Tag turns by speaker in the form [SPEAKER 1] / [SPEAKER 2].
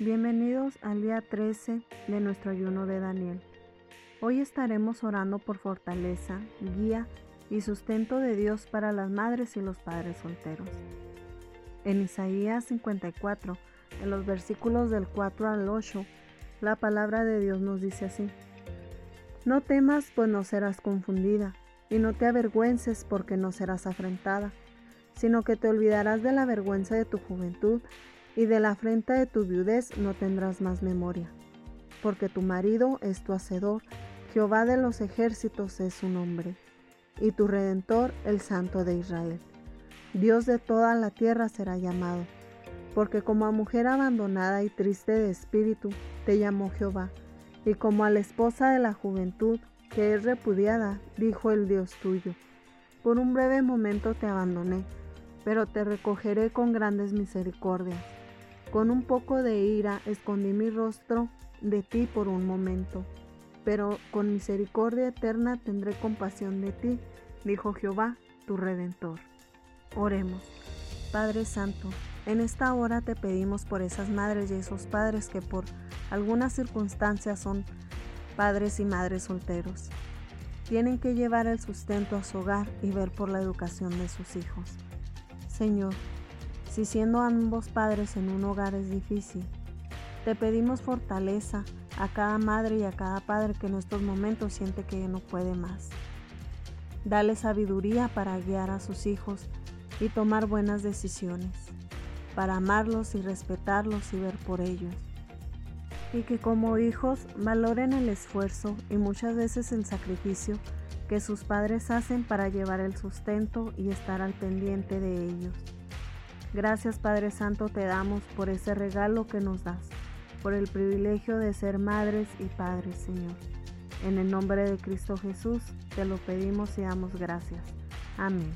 [SPEAKER 1] Bienvenidos al día 13 de nuestro ayuno de Daniel. Hoy estaremos orando por fortaleza, guía y sustento de Dios para las madres y los padres solteros. En Isaías 54, en los versículos del 4 al 8, la palabra de Dios nos dice así. No temas, pues no serás confundida, y no te avergüences, porque no serás afrentada, sino que te olvidarás de la vergüenza de tu juventud, y de la afrenta de tu viudez no tendrás más memoria. Porque tu marido es tu hacedor, Jehová de los ejércitos es su nombre, y tu redentor el Santo de Israel. Dios de toda la tierra será llamado, porque como a mujer abandonada y triste de espíritu te llamó Jehová y como a la esposa de la juventud, que es repudiada, dijo el Dios tuyo. Por un breve momento te abandoné, pero te recogeré con grandes misericordias. Con un poco de ira escondí mi rostro de ti por un momento, pero con misericordia eterna tendré compasión de ti, dijo Jehová, tu redentor. Oremos. Padre Santo, en esta hora te pedimos por esas madres y esos padres que por algunas circunstancias son padres y madres solteros. Tienen que llevar el sustento a su hogar y ver por la educación de sus hijos. Señor, si siendo ambos padres en un hogar es difícil, te pedimos fortaleza a cada madre y a cada padre que en estos momentos siente que no puede más. Dale sabiduría para guiar a sus hijos y tomar buenas decisiones, para amarlos y respetarlos y ver por ellos y que como hijos valoren el esfuerzo y muchas veces el sacrificio que sus padres hacen para llevar el sustento y estar al pendiente de ellos. Gracias Padre Santo te damos por ese regalo que nos das, por el privilegio de ser madres y padres, Señor. En el nombre de Cristo Jesús te lo pedimos y damos gracias. Amén.